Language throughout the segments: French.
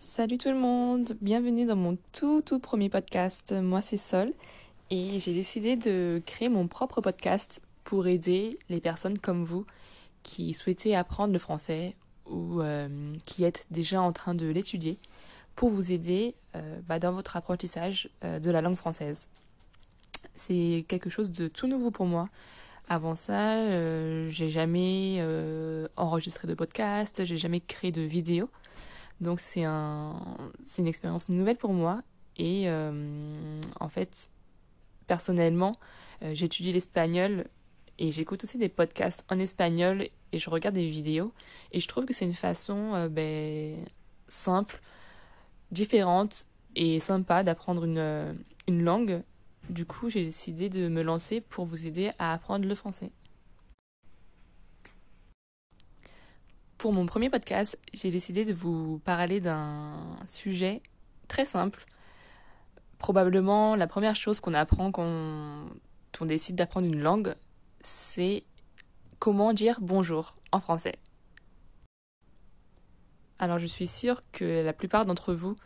Salut tout le monde, bienvenue dans mon tout tout premier podcast. Moi c'est Sol et j'ai décidé de créer mon propre podcast pour aider les personnes comme vous qui souhaitez apprendre le français ou euh, qui êtes déjà en train de l'étudier pour vous aider euh, bah, dans votre apprentissage euh, de la langue française. C'est quelque chose de tout nouveau pour moi. Avant ça, j'ai jamais enregistré de podcast, j'ai jamais créé de vidéo. Donc c'est un, c'est une expérience nouvelle pour moi et euh, en fait personnellement euh, j'étudie l'espagnol et j'écoute aussi des podcasts en espagnol et je regarde des vidéos et je trouve que c'est une façon euh, ben, simple, différente et sympa d'apprendre une, une langue. Du coup j'ai décidé de me lancer pour vous aider à apprendre le français. Pour mon premier podcast, j'ai décidé de vous parler d'un sujet très simple. Probablement la première chose qu'on apprend quand on décide d'apprendre une langue, c'est comment dire bonjour en français. Alors je suis sûre que la plupart d'entre vous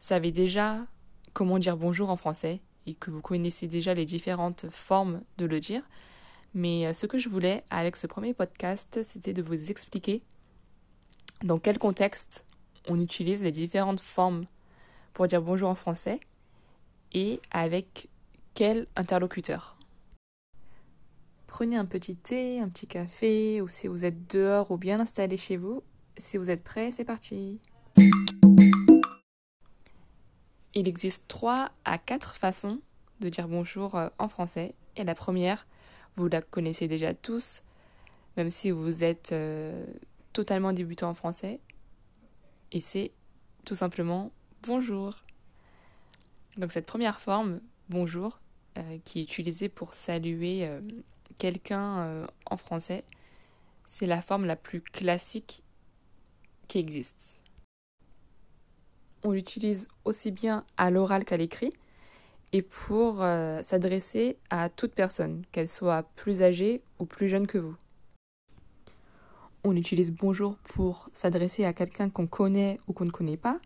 savez déjà comment dire bonjour en français et que vous connaissez déjà les différentes formes de le dire. Mais euh, ce que je voulais avec ce premier podcast, c'était de vous expliquer dans quel contexte on utilise les différentes formes pour dire bonjour en français et avec quel interlocuteur? Prenez un petit thé, un petit café, ou si vous êtes dehors ou bien installé chez vous. Si vous êtes prêt, c'est parti. Il existe trois à quatre façons de dire bonjour euh, en français. Et la première, vous la connaissez déjà tous, même si vous êtes euh, totalement débutant en français. Et c'est tout simplement bonjour. Donc cette première forme, bonjour, euh, qui est utilisée pour saluer euh, quelqu'un euh, en français, c'est la forme la plus classique qui existe. On l'utilise aussi bien à l'oral qu'à l'écrit et pour s'adresser à toute personne, qu'elle soit plus âgée ou plus jeune que vous. On utilise bonjour pour s'adresser à quelqu'un qu'on connaît ou qu'on ne connaît pas.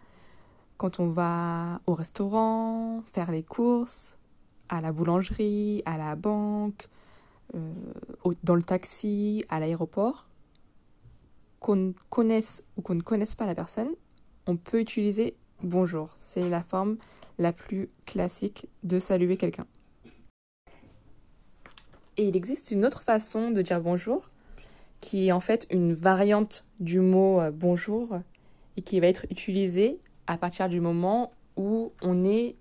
Quand on va au restaurant, faire les courses, à la boulangerie, à la banque, euh, dans le taxi, à l'aéroport, qu'on connaisse ou qu'on ne connaisse pas la personne, on peut utiliser bonjour. C'est la forme la plus classique de saluer quelqu'un. Et il existe une autre façon de dire bonjour qui est en fait une variante du mot euh, bonjour et qui va être utilisée à partir du moment où on est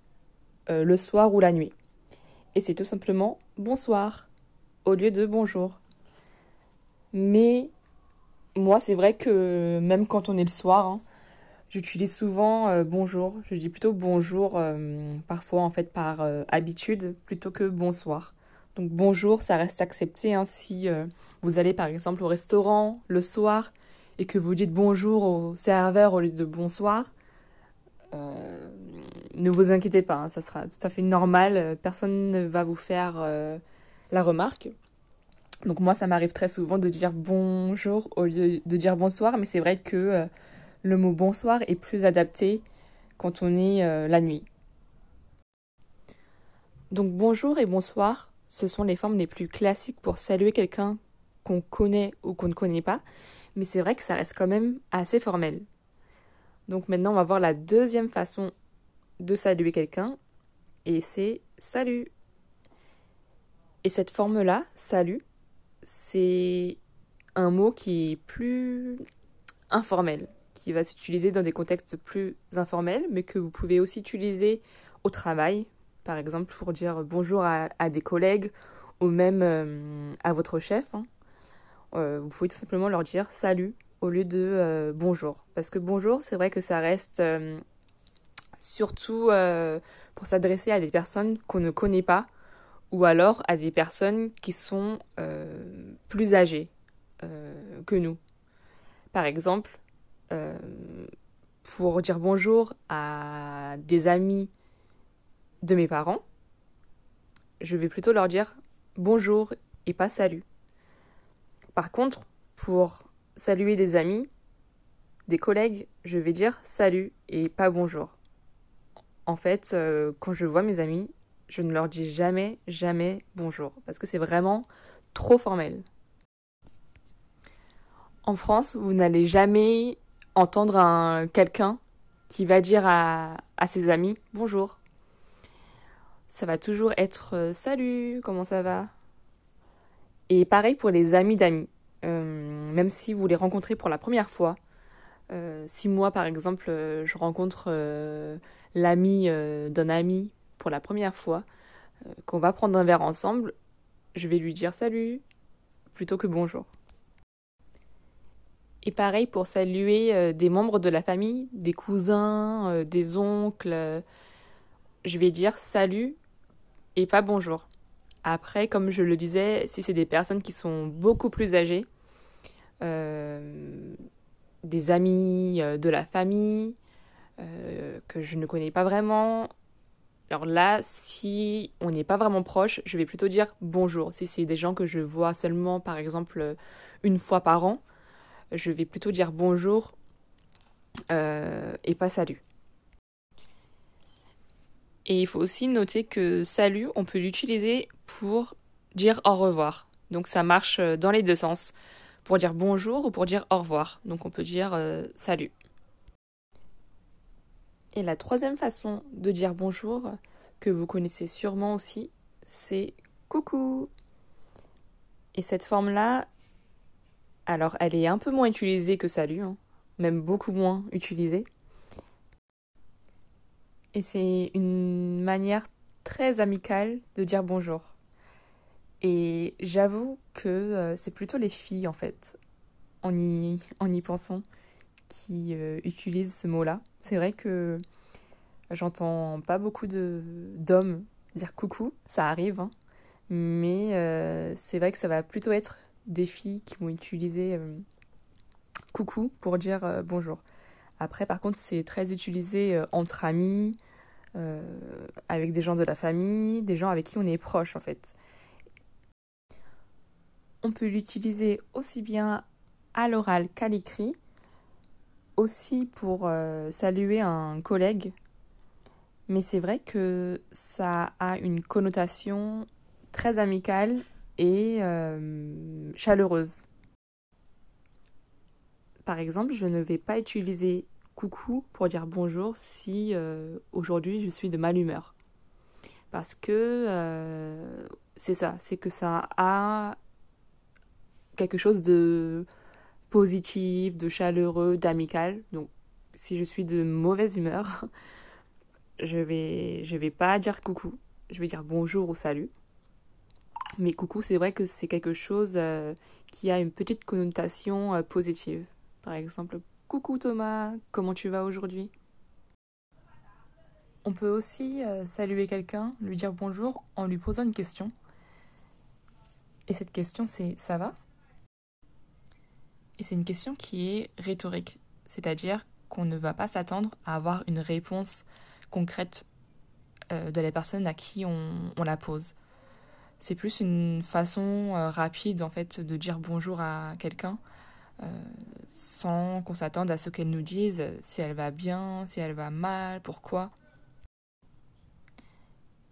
euh, le soir ou la nuit. Et c'est tout simplement bonsoir au lieu de bonjour. Mais moi, c'est vrai que même quand on est le soir, hein, j'utilise souvent euh, bonjour. Je dis plutôt bonjour, parfois en fait par habitude, plutôt que bonsoir. Donc bonjour, ça reste accepté hein, si vous allez par exemple au restaurant le soir et que vous dites bonjour au serveur au lieu de bonsoir, euh, ne vous inquiétez pas, hein, ça sera tout à fait normal, personne ne va vous faire euh, la remarque. Donc moi ça m'arrive très souvent de dire bonjour au lieu de dire bonsoir, mais c'est vrai que euh, le mot bonsoir est plus adapté quand on est la nuit. Donc bonjour et bonsoir, ce sont les formes les plus classiques pour saluer quelqu'un qu'on connaît ou qu'on ne connaît pas, mais c'est vrai que ça reste quand même assez formel. Donc maintenant, on va voir la deuxième façon de saluer quelqu'un, et c'est salut. Et cette forme-là, salut, c'est un mot qui est plus informel, qui va s'utiliser dans des contextes plus informels, mais que vous pouvez aussi utiliser au travail, par exemple pour dire bonjour à, des collègues ou même euh, à votre chef. Hein. Euh, vous pouvez tout simplement leur dire salut au lieu de euh, bonjour. Parce que bonjour, c'est vrai que ça reste euh, surtout pour s'adresser à des personnes qu'on ne connaît pas ou alors à des personnes qui sont plus âgées que nous. Par exemple, pour dire bonjour à des amis de mes parents, je vais plutôt leur dire bonjour et pas salut. Par contre, pour saluer des amis, des collègues je vais dire salut et pas bonjour. En fait, euh, quand je vois mes amis, je ne leur dis jamais, jamais bonjour, parce que c'est vraiment trop formel. En France, vous n'allez jamais entendre un quelqu'un qui va dire à, ses amis bonjour. Ça va toujours être euh, salut, comment ça va? Et pareil pour les amis d'amis. Euh, même si vous les rencontrez pour la première fois, euh, si moi par exemple je rencontre l'ami d'un ami pour la première fois, qu'on va prendre un verre ensemble, je vais lui dire salut plutôt que bonjour. Et pareil pour saluer euh, des membres de la famille, des cousins, euh, des oncles. Euh, je vais dire salut et pas bonjour. Après, comme je le disais, si c'est des personnes qui sont beaucoup plus âgées, des amis de la famille que je ne connais pas vraiment, alors là, si on n'est pas vraiment proche, je vais plutôt dire bonjour. Si c'est des gens que je vois seulement, par exemple, une fois par an, je vais plutôt dire bonjour euh, et pas salut. Et il faut aussi noter que salut, on peut l'utiliser pour dire au revoir. Donc ça marche euh, dans les deux sens. Pour dire bonjour ou pour dire au revoir. Donc on peut dire euh, salut. Et la troisième façon de dire bonjour, que vous connaissez sûrement aussi, c'est coucou. Et cette forme-là, alors, elle est un peu moins utilisée que salut, hein. même beaucoup moins utilisée. Et c'est une manière très amicale de dire bonjour. Et j'avoue que euh, c'est plutôt les filles, en fait, en y, en y pensant, qui euh, utilisent ce mot-là. C'est vrai que j'entends pas beaucoup d'hommes dire coucou, ça arrive, hein. mais euh, c'est vrai que ça va plutôt être des filles qui vont utiliser coucou pour dire bonjour. Après, par contre, c'est très utilisé euh, entre amis, avec des gens de la famille, des gens avec qui on est proche en fait. On peut l'utiliser aussi bien à l'oral qu'à l'écrit, aussi pour saluer un collègue. Mais c'est vrai que ça a une connotation très amicale et euh, chaleureuse. Par exemple, je ne vais pas utiliser coucou pour dire bonjour si euh, aujourd'hui je suis de male humeur. Parce que euh, c'est ça, c'est que ça a quelque chose de positif, de chaleureux, d'amical. Donc si je suis de mauvaise humeur, je vais vais pas dire coucou, je vais dire bonjour ou salut. Mais coucou, c'est vrai que c'est quelque chose euh, qui a une petite connotation positive. Par exemple, coucou Thomas, comment tu vas aujourd'hui? On peut aussi euh, saluer quelqu'un, lui dire bonjour en lui posant une question. Et cette question, c'est ça va? Et c'est une question qui est rhétorique, c'est-à-dire qu'on ne va pas s'attendre à avoir une réponse concrète de la personne à qui on la pose. C'est plus une façon euh, rapide en fait de dire bonjour à quelqu'un euh, sans qu'on s'attende à ce qu'elle nous dise si elle va bien, si elle va mal, pourquoi.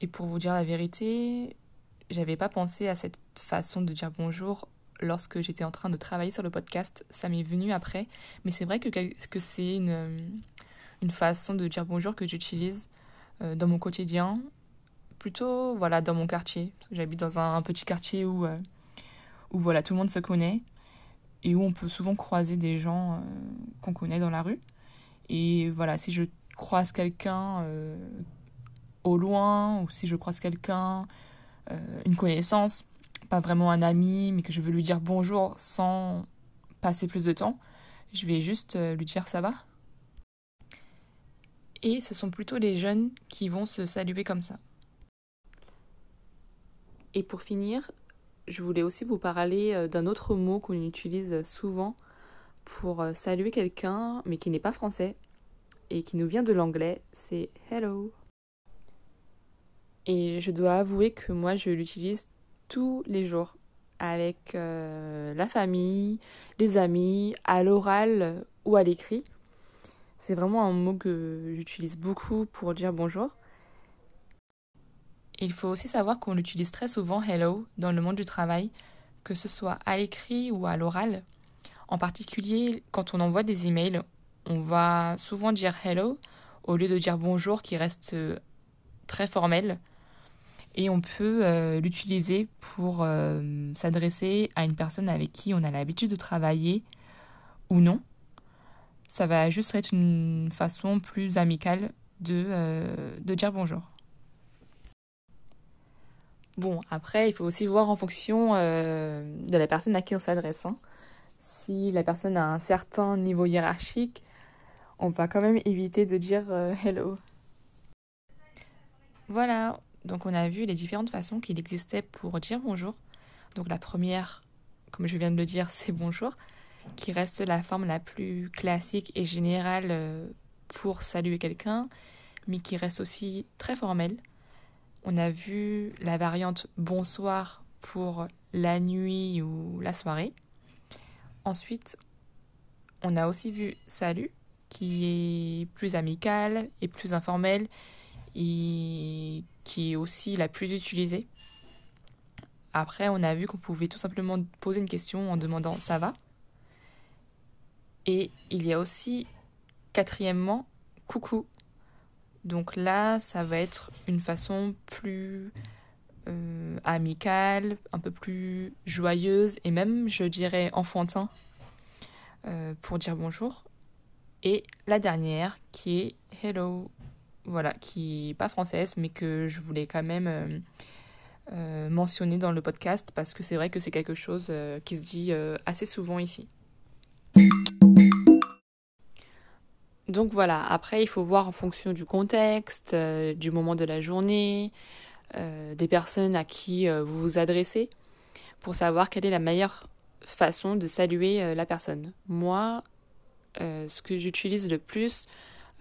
Et pour vous dire la vérité, j'avais pas pensé à cette façon de dire bonjour lorsque j'étais en train de travailler sur le podcast. Ça m'est venu après. Mais c'est vrai que, que c'est une, une façon de dire bonjour que j'utilise euh, dans mon quotidien plutôt voilà dans mon quartier parce que j'habite dans un, petit quartier où euh, où voilà tout le monde se connaît et où on peut souvent croiser des gens euh, qu'on connaît dans la rue. Et voilà si je croise quelqu'un euh, au loin ou si je croise quelqu'un une connaissance pas vraiment un ami mais que je veux lui dire bonjour sans passer plus de temps je vais juste lui dire ça va. Et ce sont plutôt les jeunes qui vont se saluer comme ça. Et pour finir, je voulais aussi vous parler euh, d'un autre mot qu'on utilise souvent pour euh, saluer quelqu'un, mais qui n'est pas français et qui nous vient de l'anglais, c'est hello. Et je dois avouer que moi, je l'utilise tous les jours avec euh, la famille, les amis, à l'oral ou à l'écrit. C'est vraiment un mot que j'utilise beaucoup pour dire bonjour. Il faut aussi savoir qu'on utilise très souvent hello dans le monde du travail, que ce soit à l'écrit ou à l'oral. En particulier, quand on envoie des emails, on va souvent dire hello au lieu de dire bonjour qui reste euh, très formel. Et on peut euh, l'utiliser pour euh, s'adresser à une personne avec qui on a l'habitude de travailler ou non. Ça va juste être une façon plus amicale de, de dire bonjour. Bon, après, il faut aussi voir en fonction de la personne à qui on s'adresse. Hein. Si la personne a un certain niveau hiérarchique, on va quand même éviter de dire euh, hello. Voilà, donc on a vu les différentes façons qu'il existait pour dire bonjour. Donc la première, comme je viens de le dire, c'est bonjour, qui reste la forme la plus classique et générale euh, pour saluer quelqu'un, mais qui reste aussi très formelle. On a vu la variante bonsoir pour la nuit ou la soirée. Ensuite, on a aussi vu salut qui est plus amicale et plus informelle et qui est aussi la plus utilisée. Après, on a vu qu'on pouvait tout simplement poser une question en demandant ça va. Et il y a aussi, quatrièmement, coucou. Donc là, ça va être une façon plus euh, amicale, un peu plus joyeuse et même, je dirais, enfantin euh, pour dire bonjour. Et la dernière qui est Hello, voilà, qui n'est pas française, mais que je voulais quand même euh, mentionner dans le podcast parce que c'est vrai que c'est quelque chose qui se dit assez souvent ici. Donc voilà, après il faut voir en fonction du contexte, du moment de la journée, des personnes à qui vous vous adressez, pour savoir quelle est la meilleure façon de saluer la personne. Moi, euh, ce que j'utilise le plus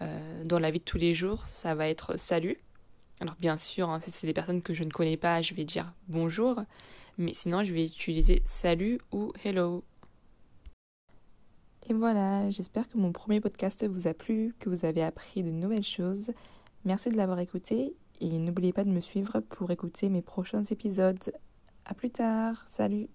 euh, dans la vie de tous les jours, ça va être salut. Alors bien sûr, hein, si c'est des personnes que je ne connais pas, je vais dire bonjour, mais sinon je vais utiliser salut ou hello. Et voilà, j'espère que mon premier podcast vous a plu, que vous avez appris de nouvelles choses. Merci de l'avoir écouté et n'oubliez pas de me suivre pour écouter mes prochains épisodes. A plus tard, salut.